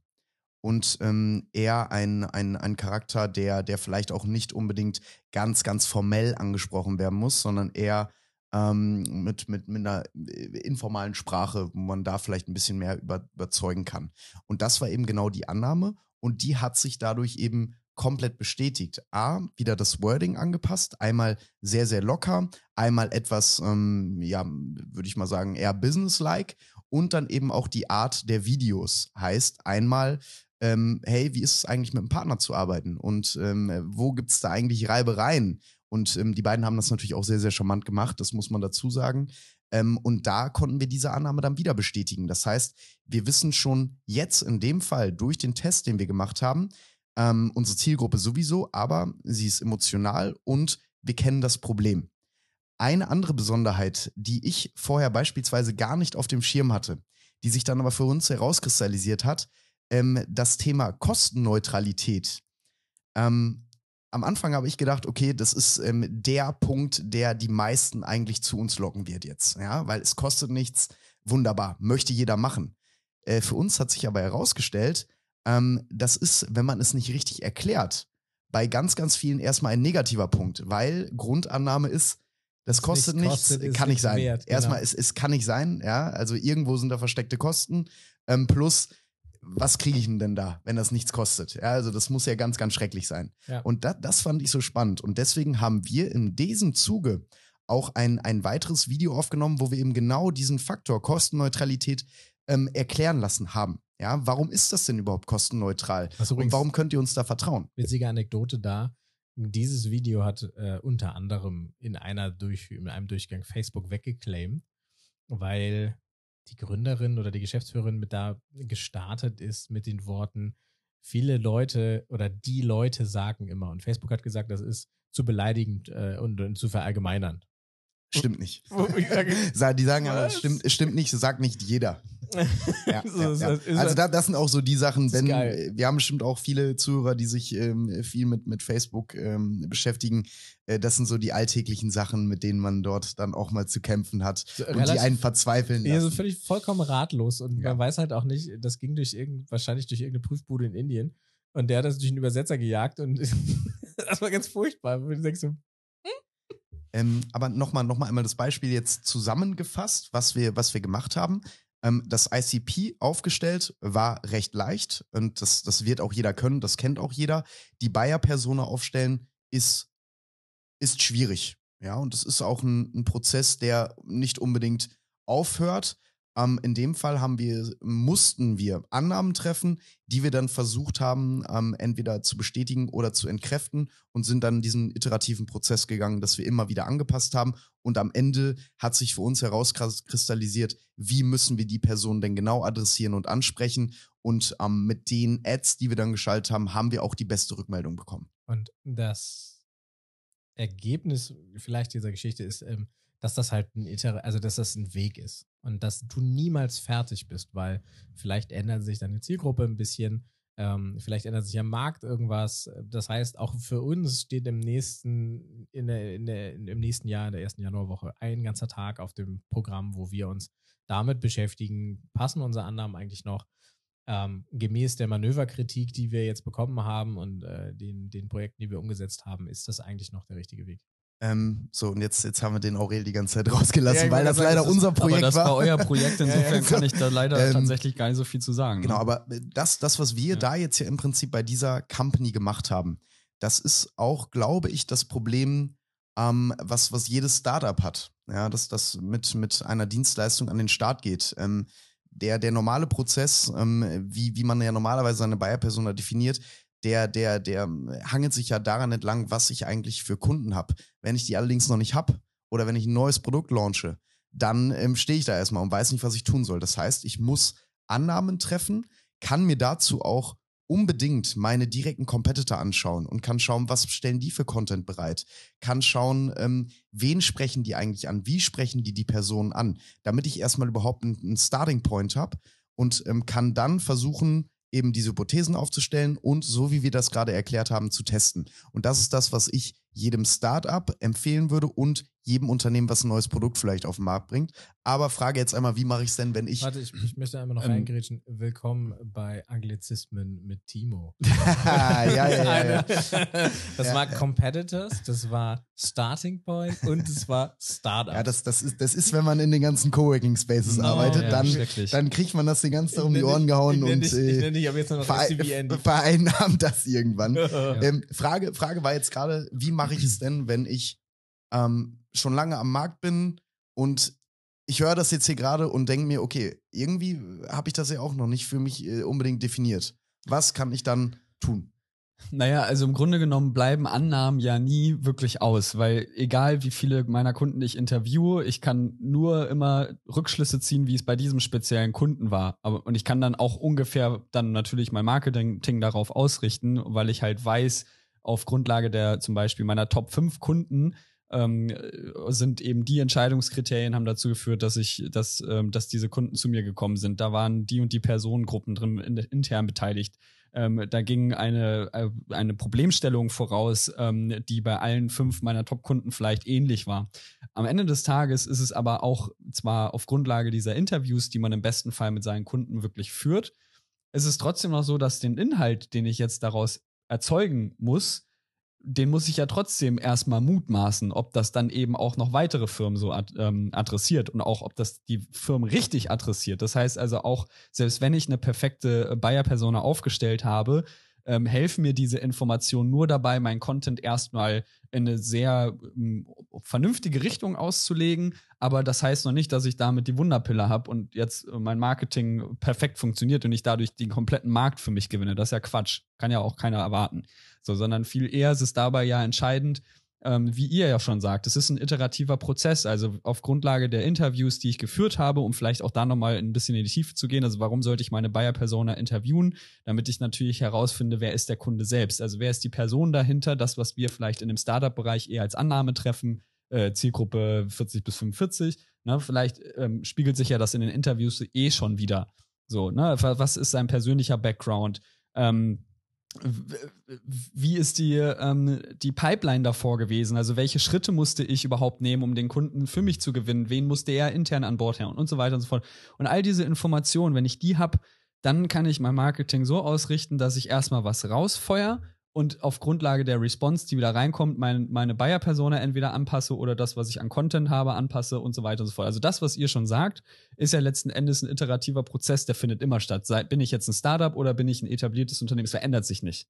und ähm, eher ein, ein, ein Charakter, der, der vielleicht auch nicht unbedingt ganz, ganz formell angesprochen werden muss, sondern eher ähm, mit, mit, mit einer äh, informalen Sprache, wo man da vielleicht ein bisschen mehr über, überzeugen kann. Und das war eben genau die Annahme und die hat sich dadurch eben komplett bestätigt. A, wieder das Wording angepasst, einmal sehr, sehr locker, einmal etwas, ähm, ja, würde ich mal sagen, eher businesslike und dann eben auch die Art der Videos. Heißt einmal ähm, hey, wie ist es eigentlich mit einem Partner zu arbeiten und ähm, wo gibt es da eigentlich Reibereien? Und ähm, die beiden haben das natürlich auch sehr, sehr charmant gemacht, das muss man dazu sagen. Ähm, und da konnten wir diese Annahme dann wieder bestätigen. Das heißt, wir wissen schon jetzt in dem Fall durch den Test, den wir gemacht haben, ähm, unsere Zielgruppe sowieso, aber sie ist emotional und wir kennen das Problem. Eine andere Besonderheit, die ich vorher beispielsweise gar nicht auf dem Schirm hatte, die sich dann aber für uns herauskristallisiert hat, ähm, das Thema Kostenneutralität. Ähm, am Anfang habe ich gedacht, okay, das ist ähm, der Punkt, der die meisten eigentlich zu uns locken wird jetzt, ja, weil es kostet nichts, wunderbar, möchte jeder machen. Äh, für uns hat sich aber herausgestellt, ähm, das ist, wenn man es nicht richtig erklärt, bei ganz, ganz vielen erstmal ein negativer Punkt, weil Grundannahme ist, das kostet nichts, kostet, kann nicht sein. Wert, genau. Erstmal, es, es kann nicht sein, ja, also irgendwo sind da versteckte Kosten, ähm, plus was kriege ich denn da, wenn das nichts kostet? Ja, also das muss ja ganz, ganz schrecklich sein. Ja. Und das, das fand ich so spannend. Und deswegen haben wir in diesem Zuge auch ein, ein weiteres Video aufgenommen, wo wir eben genau diesen Faktor Kostenneutralität ähm, erklären lassen haben. Ja, warum ist das denn überhaupt kostenneutral? Und warum könnt ihr uns da vertrauen? Witzige Anekdote da. Dieses Video hat äh, unter anderem in einer durch, in einem Durchgang Facebook weggeclaimed, weil die Gründerin oder die Geschäftsführerin mit da gestartet ist mit den Worten, viele Leute oder die Leute sagen immer, und Facebook hat gesagt, das ist zu beleidigend äh, und, und zu verallgemeinern. Stimmt nicht. die sagen aber, es stimmt, stimmt nicht, das sagt nicht jeder. Ja, ja, ja. Also da, das sind auch so die Sachen, denn wir haben bestimmt auch viele Zuhörer, die sich ähm, viel mit, mit Facebook ähm, beschäftigen. Äh, das sind so die alltäglichen Sachen, mit denen man dort dann auch mal zu kämpfen hat so, und die einen verzweifeln lassen. Ja, so völlig vollkommen ratlos und man weiß halt auch nicht, das ging durch irgend, wahrscheinlich durch irgendeine Prüfbude in Indien und der hat das durch einen Übersetzer gejagt und das war ganz furchtbar. Und du denkst so, ähm, aber nochmal noch mal einmal das Beispiel jetzt zusammengefasst, was wir, was wir gemacht haben. Ähm, das ICP aufgestellt war recht leicht und das, das wird auch jeder können, das kennt auch jeder. Die Buyer-Persona aufstellen ist, ist schwierig. Ja, und das ist auch ein, ein Prozess, der nicht unbedingt aufhört. Ähm, in dem Fall haben wir, mussten wir Annahmen treffen, die wir dann versucht haben, ähm, entweder zu bestätigen oder zu entkräften und sind dann diesen iterativen Prozess gegangen, dass wir immer wieder angepasst haben. Und am Ende hat sich für uns herauskristallisiert, wie müssen wir die Person denn genau adressieren und ansprechen. Und ähm, mit den Ads, die wir dann geschaltet haben, haben wir auch die beste Rückmeldung bekommen. Und das Ergebnis vielleicht dieser Geschichte ist, ähm, dass das halt ein Iter also dass das ein Weg ist und dass du niemals fertig bist, weil vielleicht ändert sich deine Zielgruppe ein bisschen, ähm, vielleicht ändert sich am Markt irgendwas. Das heißt, auch für uns steht im nächsten, in der, in der, im nächsten Jahr, in der ersten Januarwoche, ein ganzer Tag auf dem Programm, wo wir uns damit beschäftigen, passen unsere Annahmen eigentlich noch. Ähm, gemäß der Manöverkritik, die wir jetzt bekommen haben und äh, den, den Projekten, die wir umgesetzt haben, ist das eigentlich noch der richtige Weg. Ähm, so, und jetzt, jetzt haben wir den Aurel die ganze Zeit rausgelassen, ja, weil das leider das unser Projekt aber das war. war euer Projekt, insofern kann ich da leider ähm, tatsächlich gar nicht so viel zu sagen. Genau, ne? aber das, das, was wir ja. da jetzt ja im Prinzip bei dieser Company gemacht haben, das ist auch, glaube ich, das Problem, ähm, was, was jedes Startup hat. Ja, dass das mit, mit einer Dienstleistung an den Start geht. Ähm, der, der normale Prozess, ähm, wie, wie man ja normalerweise seine Buyer-Persona definiert, der, der, der hangelt sich ja daran entlang, was ich eigentlich für Kunden habe. Wenn ich die allerdings noch nicht habe oder wenn ich ein neues Produkt launche, dann ähm, stehe ich da erstmal und weiß nicht, was ich tun soll. Das heißt, ich muss Annahmen treffen, kann mir dazu auch unbedingt meine direkten Competitor anschauen und kann schauen, was stellen die für Content bereit, kann schauen, ähm, wen sprechen die eigentlich an, wie sprechen die die Personen an, damit ich erstmal überhaupt einen, Starting Point habe und ähm, kann dann versuchen, eben diese Hypothesen aufzustellen und so wie wir das gerade erklärt haben, zu testen. Und das ist das, was ich jedem Startup empfehlen würde und jedem Unternehmen, was ein neues Produkt vielleicht auf den Markt bringt. Aber frage jetzt einmal, wie mache ich es denn, wenn ich. Warte, ich, ich möchte einmal noch ähm, reingrätschen. Willkommen bei Anglizismen mit Timo. ja, ja, ja, ja. Das ja, war Competitors, das war Starting Point und das war Startup. Ja, das, das, ist, das ist, wenn man in den ganzen Coworking Spaces no, arbeitet, ja, dann, dann kriegt man das die ganze Zeit um die Ohren gehauen und ich, ich, ich, ich jetzt noch verein, vereinnahmt das irgendwann. ähm, Frage, Frage war jetzt gerade, wie mache ich es denn, wenn ich ähm, schon lange am Markt bin und ich höre das jetzt hier gerade und denke mir, okay, irgendwie habe ich das ja auch noch nicht für mich äh, unbedingt definiert. Was kann ich dann tun? Naja, also im Grunde genommen bleiben Annahmen ja nie wirklich aus, weil egal wie viele meiner Kunden ich interviewe, ich kann nur immer Rückschlüsse ziehen, wie es bei diesem speziellen Kunden war. Aber, und ich kann dann auch ungefähr dann natürlich mein Marketing darauf ausrichten, weil ich halt weiß, auf Grundlage der zum Beispiel meiner Top 5 Kunden, ähm, sind eben die Entscheidungskriterien haben dazu geführt, dass ich, dass, ähm, dass diese Kunden zu mir gekommen sind. Da waren die und die Personengruppen drin in, intern beteiligt. Ähm, da ging eine, äh, eine Problemstellung voraus, ähm, die bei allen fünf meiner Top-Kunden vielleicht ähnlich war. Am Ende des Tages ist es aber auch zwar auf Grundlage dieser Interviews, die man im besten Fall mit seinen Kunden wirklich führt, ist es trotzdem noch so, dass den Inhalt, den ich jetzt daraus erzeugen muss, den muss ich ja trotzdem erstmal mutmaßen, ob das dann eben auch noch weitere Firmen so ad, ähm, adressiert und auch, ob das die Firmen richtig adressiert. Das heißt also auch, selbst wenn ich eine perfekte Buyer-Persona aufgestellt habe, ähm, helfen mir diese Informationen nur dabei, meinen Content erstmal in eine sehr ähm, vernünftige Richtung auszulegen. Aber das heißt noch nicht, dass ich damit die Wunderpille habe und jetzt mein Marketing perfekt funktioniert und ich dadurch den kompletten Markt für mich gewinne. Das ist ja Quatsch. Kann ja auch keiner erwarten. So, sondern viel eher ist es dabei ja entscheidend, ähm, wie ihr ja schon sagt, es ist ein iterativer Prozess. Also auf Grundlage der Interviews, die ich geführt habe, um vielleicht auch da nochmal ein bisschen in die Tiefe zu gehen. Also warum sollte ich meine Buyer-Persona interviewen? Damit ich natürlich herausfinde, wer ist der Kunde selbst? Also wer ist die Person dahinter? Das, was wir vielleicht in dem Startup-Bereich eher als Annahme treffen, äh, Zielgruppe 40 bis 45. Ne? Vielleicht ähm, spiegelt sich ja das in den Interviews eh schon wieder. So, ne? Was ist sein persönlicher Background? Ähm, wie ist die, ähm, die Pipeline davor gewesen? Also welche Schritte musste ich überhaupt nehmen, um den Kunden für mich zu gewinnen? Wen musste er intern an Bord haben und so weiter und so fort. Und all diese Informationen, wenn ich die habe, dann kann ich mein Marketing so ausrichten, dass ich erstmal was rausfeuer und auf Grundlage der Response, die wieder reinkommt, mein, meine Buyer-Persona entweder anpasse oder das, was ich an Content habe, anpasse und so weiter und so fort. Also das, was ihr schon sagt, ist ja letzten Endes ein iterativer Prozess, der findet immer statt. Sei, bin ich jetzt ein Startup oder bin ich ein etabliertes Unternehmen? Es verändert sich nicht.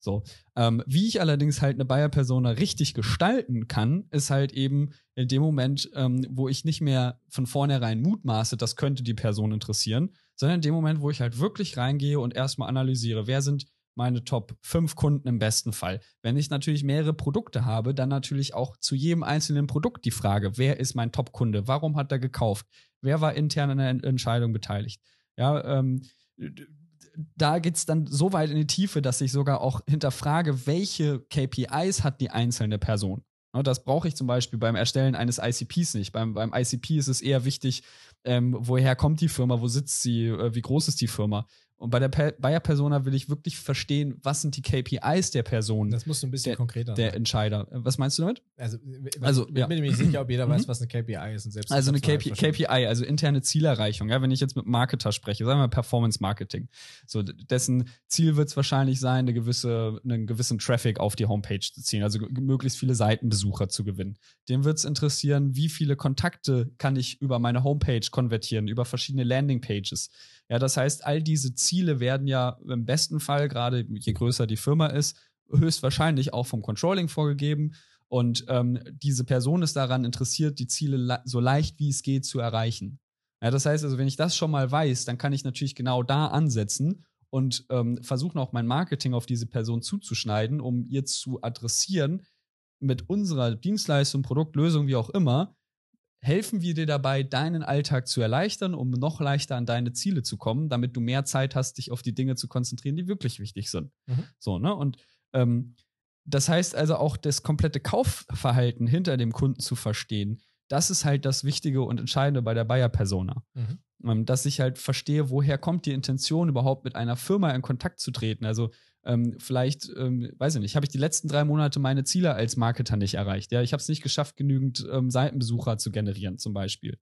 So. Ähm, wie ich allerdings halt eine Buyer-Persona richtig gestalten kann, ist halt eben in dem Moment, ähm, wo ich nicht mehr von vornherein mutmaße, das könnte die Person interessieren, sondern in dem Moment, wo ich halt wirklich reingehe und erstmal analysiere, wer sind meine Top 5 Kunden im besten Fall. Wenn ich natürlich mehrere Produkte habe, dann natürlich auch zu jedem einzelnen Produkt die Frage, wer ist mein Top-Kunde? Warum hat er gekauft? Wer war intern an der Entscheidung beteiligt? Ja, ähm, da geht es dann so weit in die Tiefe, dass ich sogar auch hinterfrage, welche KPIs hat die einzelne Person. Das brauche ich zum Beispiel beim Erstellen eines ICPs nicht. Beim, beim ICP ist es eher wichtig, ähm, woher kommt die Firma, wo sitzt sie, äh, wie groß ist die Firma. Und bei der Buyer-Persona will ich wirklich verstehen, was sind die KPIs der Person. Das muss ein bisschen der, konkreter Der Entscheider. Was meinst du damit? Also, also ich ja. bin mir nicht sicher, ob jeder weiß, mhm. was eine KPI ist. Und selbst also eine KPI, KPI, also interne Zielerreichung. Ja, wenn ich jetzt mit Marketer spreche, sagen wir Performance Marketing. So, dessen Ziel wird es wahrscheinlich sein, eine gewisse, einen gewissen Traffic auf die Homepage zu ziehen, also möglichst viele Seitenbesucher zu gewinnen. Dem wird es interessieren, wie viele Kontakte kann ich über meine Homepage konvertieren, über verschiedene Landingpages. Ja, das heißt, all diese Ziele werden ja im besten Fall, gerade je größer die Firma ist, höchstwahrscheinlich auch vom Controlling vorgegeben. Und ähm, diese Person ist daran interessiert, die Ziele le so leicht wie es geht zu erreichen. Ja, das heißt also, wenn ich das schon mal weiß, dann kann ich natürlich genau da ansetzen und ähm, versuchen auch mein Marketing auf diese Person zuzuschneiden, um ihr zu adressieren mit unserer Dienstleistung, Produkt, Lösung, wie auch immer, helfen wir dir dabei, deinen Alltag zu erleichtern, um noch leichter an deine Ziele zu kommen, damit du mehr Zeit hast, dich auf die Dinge zu konzentrieren, die wirklich wichtig sind. Mhm. So, ne? Und ähm, das heißt also auch das komplette Kaufverhalten hinter dem Kunden zu verstehen. Das ist halt das Wichtige und Entscheidende bei der Buyer-Persona. Mhm. Ähm, dass ich halt verstehe, woher kommt die Intention, überhaupt mit einer Firma in Kontakt zu treten. Also ähm, vielleicht, ähm, weiß ich nicht, habe ich die letzten drei Monate meine Ziele als Marketer nicht erreicht. Ja, ich habe es nicht geschafft, genügend ähm, Seitenbesucher zu generieren, zum Beispiel.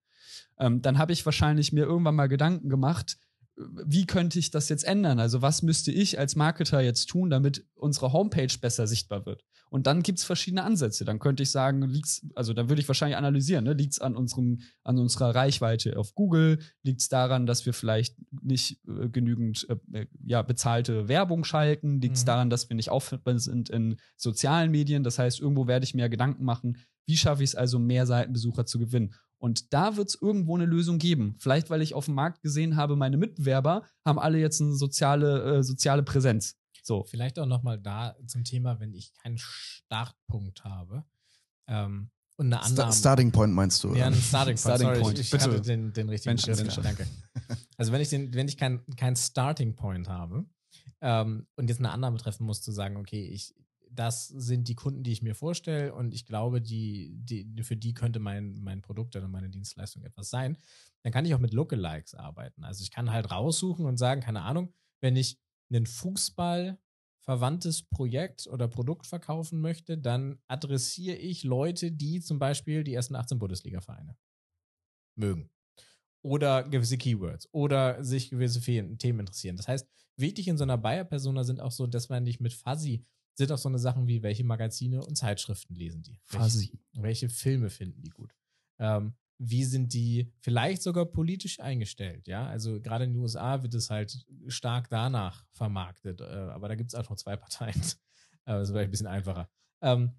Ähm, dann habe ich wahrscheinlich mir irgendwann mal Gedanken gemacht, wie könnte ich das jetzt ändern? Also was müsste ich als Marketer jetzt tun, damit unsere Homepage besser sichtbar wird? Und dann gibt es verschiedene Ansätze. Dann könnte ich sagen, liegt's, also dann würde ich wahrscheinlich analysieren, ne? liegt es an unserem, an unserer Reichweite auf Google, liegt es daran, dass wir vielleicht nicht äh, genügend äh, äh ja, bezahlte Werbung schalten, liegt es mhm. daran, dass wir nicht auffindbar sind in sozialen Medien. Das heißt, irgendwo werde ich mir Gedanken machen, wie schaffe ich es also, mehr Seitenbesucher zu gewinnen? Und da wird es irgendwo eine Lösung geben. Vielleicht, weil ich auf dem Markt gesehen habe, meine Mitbewerber haben alle jetzt eine soziale, äh, soziale Präsenz. So. Vielleicht auch nochmal da zum Thema, wenn ich keinen Startpunkt habe. Ähm, und eine Annahme. Starting Point meinst du? Ja, ein Starting Point. Starting Sorry, Point. Ich, ich Bitte. hatte den, den richtigen Begriff. Danke. Also wenn ich, den, wenn ich keinen kein Starting Point habe ähm, und jetzt eine Annahme treffen muss, zu sagen, okay, ich, das sind die Kunden, die ich mir vorstelle und ich glaube, die, die, für die könnte mein, mein Produkt oder meine Dienstleistung etwas sein, dann kann ich auch mit Lookalikes arbeiten. Also ich kann halt raussuchen und sagen, keine Ahnung, wenn ich einen Fußball verwandtes Projekt oder Produkt verkaufen möchte, dann adressiere ich Leute, die zum Beispiel die ersten 18 Bundesliga-Vereine mögen. Oder gewisse Keywords oder sich gewisse Themen interessieren. Das heißt, wichtig in so einer Buyer-Persona sind auch so, dass man nicht mit Fuzzy sind auch so eine Sachen wie, welche Magazine und Zeitschriften lesen die? Welche, welche Filme finden die gut? Ähm, wie sind die vielleicht sogar politisch eingestellt? Ja, also gerade in den USA wird es halt stark danach vermarktet, äh, aber da gibt es noch zwei Parteien. das wäre ein bisschen einfacher. Ähm,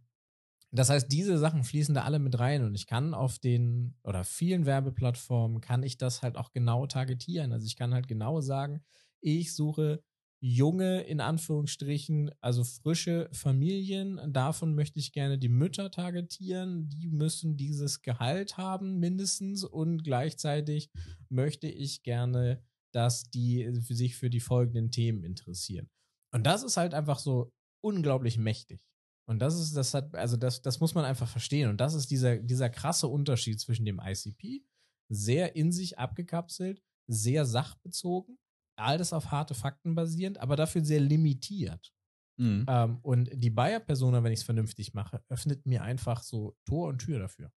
das heißt, diese Sachen fließen da alle mit rein und ich kann auf den oder vielen Werbeplattformen kann ich das halt auch genau targetieren. Also ich kann halt genau sagen, ich suche junge, in Anführungsstrichen, also frische Familien. Davon möchte ich gerne die Mütter targetieren. Die müssen dieses Gehalt haben, mindestens. Und gleichzeitig möchte ich gerne, dass die sich für die folgenden Themen interessieren. Und das ist halt einfach so unglaublich mächtig. Und das ist, das hat, also das, das muss man einfach verstehen. Und das ist dieser, dieser krasse Unterschied zwischen dem ICP, sehr in sich abgekapselt, sehr sachbezogen alles auf harte Fakten basierend, aber dafür sehr limitiert. Mhm. Ähm, und die Buyer-Persona, wenn ich es vernünftig mache, öffnet mir einfach so Tor und Tür dafür.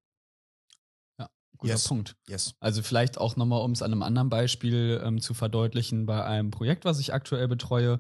Ja, guter yes. Punkt. Yes. Also vielleicht auch nochmal, um es an einem anderen Beispiel ähm, zu verdeutlichen, bei einem Projekt, was ich aktuell betreue,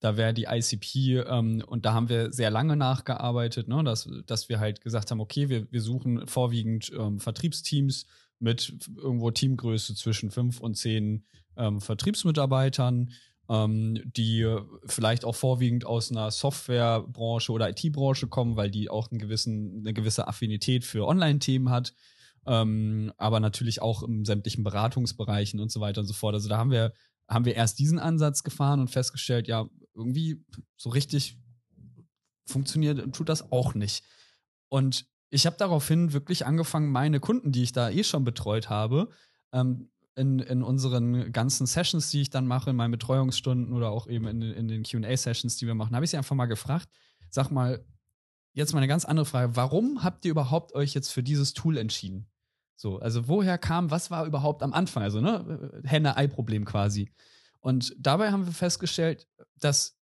da wäre die ICP, ähm, und da haben wir sehr lange nachgearbeitet, ne, dass, dass wir halt gesagt haben, okay, wir, wir suchen vorwiegend ähm, Vertriebsteams mit irgendwo Teamgröße zwischen fünf und zehn ähm, Vertriebsmitarbeitern ähm, die vielleicht auch vorwiegend aus einer Softwarebranche oder IT-Branche kommen, weil die auch einen gewissen, eine gewisse Affinität für Online-Themen hat. Ähm, aber natürlich auch in sämtlichen Beratungsbereichen und so weiter und so fort. Also da haben wir, haben wir erst diesen Ansatz gefahren und festgestellt, ja, irgendwie so richtig funktioniert, tut das auch nicht. Und ich habe daraufhin wirklich angefangen, meine Kunden, die ich da eh schon betreut habe, ähm, in, in unseren ganzen Sessions, die ich dann mache, in meinen Betreuungsstunden oder auch eben in, in den QA-Sessions, die wir machen, habe ich sie einfach mal gefragt, sag mal, jetzt mal eine ganz andere Frage, warum habt ihr überhaupt euch jetzt für dieses Tool entschieden? So, also woher kam, was war überhaupt am Anfang? Also, ne, Henne-Ei-Problem quasi. Und dabei haben wir festgestellt, dass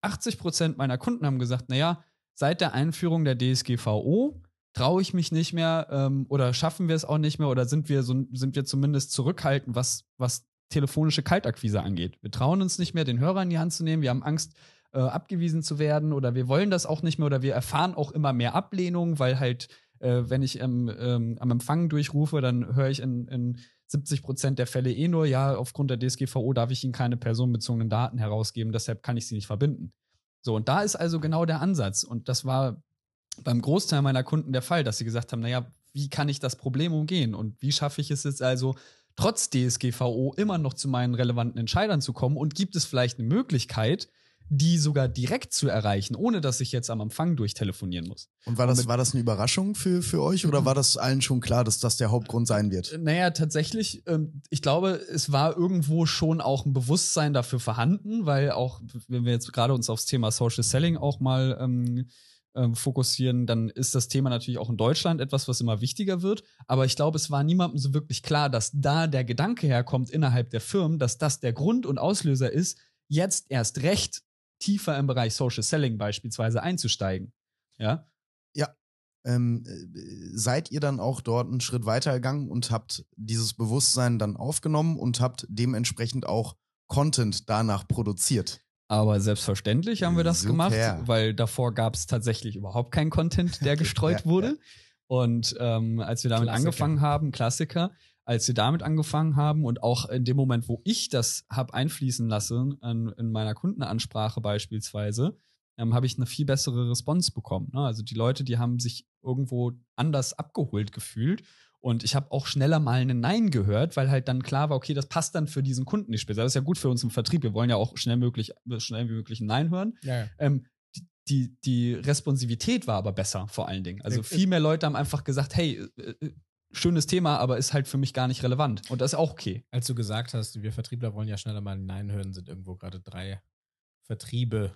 80 Prozent meiner Kunden haben gesagt, naja, seit der Einführung der DSGVO traue ich mich nicht mehr ähm, oder schaffen wir es auch nicht mehr oder sind wir so sind wir zumindest zurückhaltend, was, was telefonische Kaltakquise angeht. Wir trauen uns nicht mehr, den Hörer in die Hand zu nehmen. Wir haben Angst, äh, abgewiesen zu werden oder wir wollen das auch nicht mehr oder wir erfahren auch immer mehr Ablehnung, weil halt, äh, wenn ich ähm, ähm, am Empfang durchrufe, dann höre ich in, in 70 Prozent der Fälle eh nur, ja, aufgrund der DSGVO darf ich Ihnen keine personenbezogenen Daten herausgeben, deshalb kann ich sie nicht verbinden. So, und da ist also genau der Ansatz. Und das war beim Großteil meiner Kunden der Fall, dass sie gesagt haben, naja, wie kann ich das Problem umgehen und wie schaffe ich es jetzt also, trotz DSGVO immer noch zu meinen relevanten Entscheidern zu kommen und gibt es vielleicht eine Möglichkeit, die sogar direkt zu erreichen, ohne dass ich jetzt am Empfang durchtelefonieren muss. Und war das, und war das eine Überraschung für, für euch oder war das allen schon klar, dass das der Hauptgrund sein wird? Naja, tatsächlich, ähm, ich glaube, es war irgendwo schon auch ein Bewusstsein dafür vorhanden, weil auch, wenn wir jetzt gerade uns aufs Thema Social Selling auch mal ähm, ähm, fokussieren, dann ist das Thema natürlich auch in Deutschland etwas, was immer wichtiger wird. Aber ich glaube, es war niemandem so wirklich klar, dass da der Gedanke herkommt innerhalb der Firmen, dass das der Grund und Auslöser ist, jetzt erst recht tiefer im Bereich Social Selling beispielsweise einzusteigen. Ja. Ja. Ähm, äh, seid ihr dann auch dort einen Schritt weiter gegangen und habt dieses Bewusstsein dann aufgenommen und habt dementsprechend auch Content danach produziert? Aber selbstverständlich haben wir das Super. gemacht, weil davor gab es tatsächlich überhaupt keinen Content, der gestreut ja, wurde. Ja. Und ähm, als wir damit Klassiker. angefangen haben, Klassiker, als wir damit angefangen haben und auch in dem Moment, wo ich das habe einfließen lassen, in, in meiner Kundenansprache beispielsweise, ähm, habe ich eine viel bessere Response bekommen. Ne? Also die Leute, die haben sich irgendwo anders abgeholt gefühlt und ich habe auch schneller mal ein Nein gehört, weil halt dann klar war, okay, das passt dann für diesen Kunden nicht speziell. Das ist ja gut für uns im Vertrieb. Wir wollen ja auch schnell, möglich, schnell wie möglich ein Nein hören. Ja, ja. Ähm, die, die Responsivität war aber besser, vor allen Dingen. Also viel mehr Leute haben einfach gesagt, hey, äh, äh, schönes Thema, aber ist halt für mich gar nicht relevant. Und das ist auch okay. Als du gesagt hast, wir Vertriebler wollen ja schneller mal ein Nein hören, sind irgendwo gerade drei Vertriebe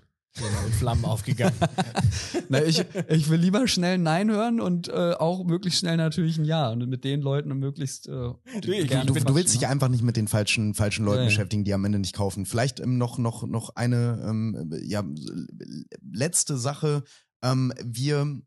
in Flammen aufgegangen. Na, ich, ich will lieber schnell Nein hören und äh, auch möglichst schnell natürlich ein Ja und mit den Leuten möglichst. Äh, du, du, du, willst dich ne? einfach nicht mit den falschen falschen Leuten ja, beschäftigen, die am Ende nicht kaufen. Vielleicht ähm, noch noch noch eine ähm, ja letzte Sache. Ähm, wir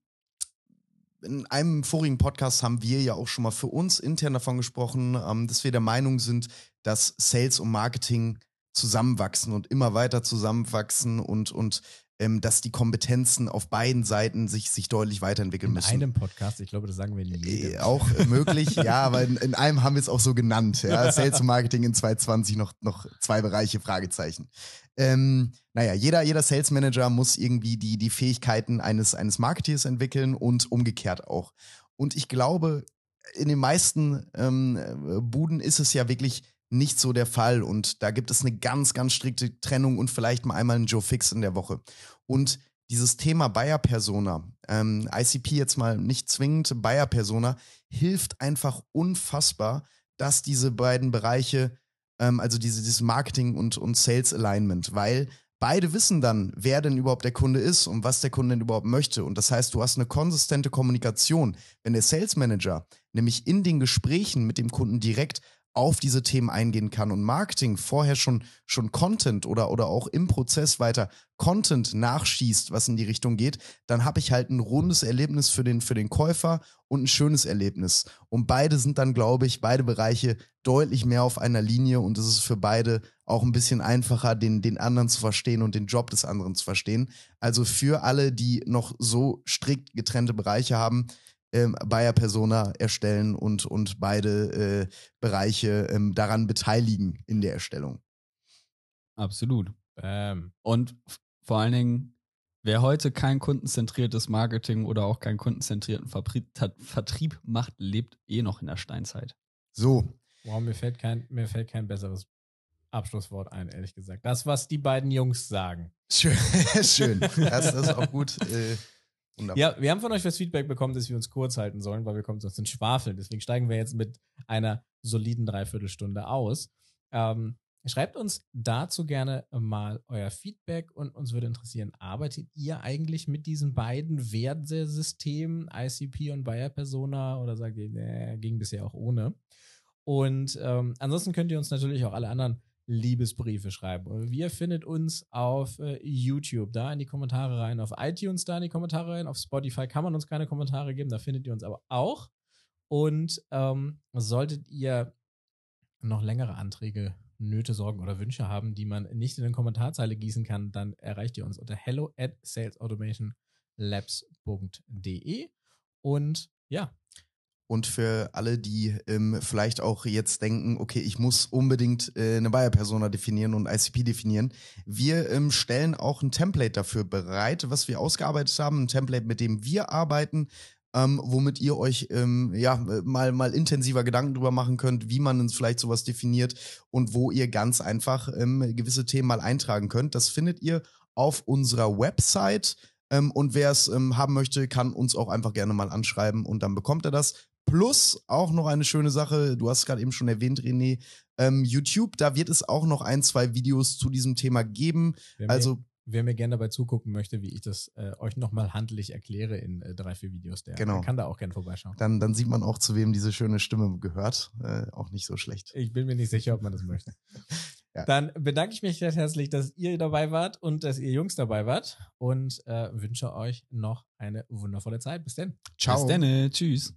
in einem vorigen Podcast haben wir ja auch schon mal für uns intern davon gesprochen, ähm, dass wir der Meinung sind, dass Sales und Marketing zusammenwachsen und immer weiter zusammenwachsen und, und ähm, dass die Kompetenzen auf beiden Seiten sich, sich deutlich weiterentwickeln in müssen. In einem Podcast, ich glaube, das sagen wir nie. Äh, auch möglich, ja, aber in, in, einem haben wir es auch so genannt. Ja? Sales und Marketing in 2020 noch, noch zwei Bereiche, Fragezeichen. Ähm, naja, jeder, jeder Sales Manager muss irgendwie die, die Fähigkeiten eines, eines Marketeers entwickeln und umgekehrt auch. Und ich glaube, in den meisten ähm, Buden ist es ja wirklich nicht so der Fall. Und da gibt es eine ganz, ganz strikte Trennung und vielleicht mal einmal einen Joe Fix in der Woche. Und dieses Thema Buyer-Persona, ähm, ICP jetzt mal nicht zwingend Buyer-Persona, hilft einfach unfassbar, dass diese beiden Bereiche, ähm, also diese, dieses Marketing und, und Sales Alignment, weil beide wissen dann, wer denn überhaupt der Kunde ist und was der Kunde denn überhaupt möchte. Und das heißt, du hast eine konsistente Kommunikation. Wenn der Sales Manager nämlich in den Gesprächen mit dem Kunden direkt auf diese Themen eingehen kann und Marketing vorher schon, schon Content oder, oder auch im Prozess weiter Content nachschießt, was in die Richtung geht, dann habe ich halt ein rundes Erlebnis für den, für den Käufer und ein schönes Erlebnis. Und beide sind dann, glaube ich, beide Bereiche deutlich mehr auf einer Linie und es ist für beide auch ein bisschen einfacher, den, den anderen zu verstehen und den Job des anderen zu verstehen. Also für alle, die noch so strikt getrennte Bereiche haben, ähm, Bayer Persona erstellen und, und beide äh, Bereiche ähm, daran beteiligen in der Erstellung. Absolut. Bam. Und vor allen Dingen, wer heute kein kundenzentriertes Marketing oder auch keinen kundenzentrierten Vertrieb, Vertrieb macht, lebt eh noch in der Steinzeit. So, Wow, mir fällt kein, mir fällt kein besseres Abschlusswort ein, ehrlich gesagt. Das, was die beiden Jungs sagen. schön. schön. Das, das ist auch gut. Äh, wunderbar. Ja, wir haben von euch das Feedback bekommen, dass wir uns kurz halten sollen, weil wir kommen sonst in Schwafeln. Deswegen steigen wir jetzt mit einer soliden Dreiviertelstunde aus. Ähm, schreibt uns dazu gerne mal euer Feedback und uns würde interessieren, arbeitet ihr eigentlich mit diesen beiden Wertesystemen, ICP und Buyer Persona, oder sagt ihr, nee, ging bisher auch ohne? Und ähm, ansonsten könnt ihr uns natürlich auch alle anderen Liebesbriefe schreiben. Wir findet uns auf äh, YouTube, da in die Kommentare rein, auf iTunes da in die Kommentare rein, auf Spotify kann man uns keine Kommentare geben, da findet ihr uns aber auch. Und ähm, solltet ihr noch längere Anträge, Nöte, Sorgen oder Wünsche haben, die man nicht in den Kommentarzeile gießen kann, dann erreicht ihr uns unter hello at salesautomationlabs.de. Und ja, Und für alle, die ähm, vielleicht auch jetzt denken, okay, ich muss unbedingt äh, eine Buyer-Persona definieren und ICP definieren, wir ähm, stellen auch ein Template dafür bereit, was wir ausgearbeitet haben, ein Template, mit dem wir arbeiten, ähm, womit ihr euch ähm, ja mal mal intensiver Gedanken drüber machen könnt, wie man vielleicht sowas definiert und wo ihr ganz einfach ähm, gewisse Themen mal eintragen könnt. Das findet ihr auf unserer Website. Ähm, und wer es ähm, haben möchte, kann uns auch einfach gerne mal anschreiben und dann bekommt er das. Plus auch noch eine schöne Sache, du hast es gerade eben schon erwähnt, René, ähm, YouTube, da wird es auch noch ein, zwei Videos zu diesem Thema geben. wer, Also mir, wer mir gerne dabei zugucken möchte, wie ich das äh, euch nochmal handlich erkläre in äh, drei, vier Videos, der Genau. kann da auch gerne vorbeischauen. dann, dann sieht man auch, zu wem diese schöne Stimme gehört. Äh, auch nicht so schlecht. Ich bin mir nicht sicher, ob man das möchte. Ja. Dann bedanke ich mich recht herzlich, dass ihr dabei wart und dass ihr Jungs dabei wart und äh, wünsche euch noch eine wundervolle Zeit. Bis denn. Ciao. Bis dann. Tschüss.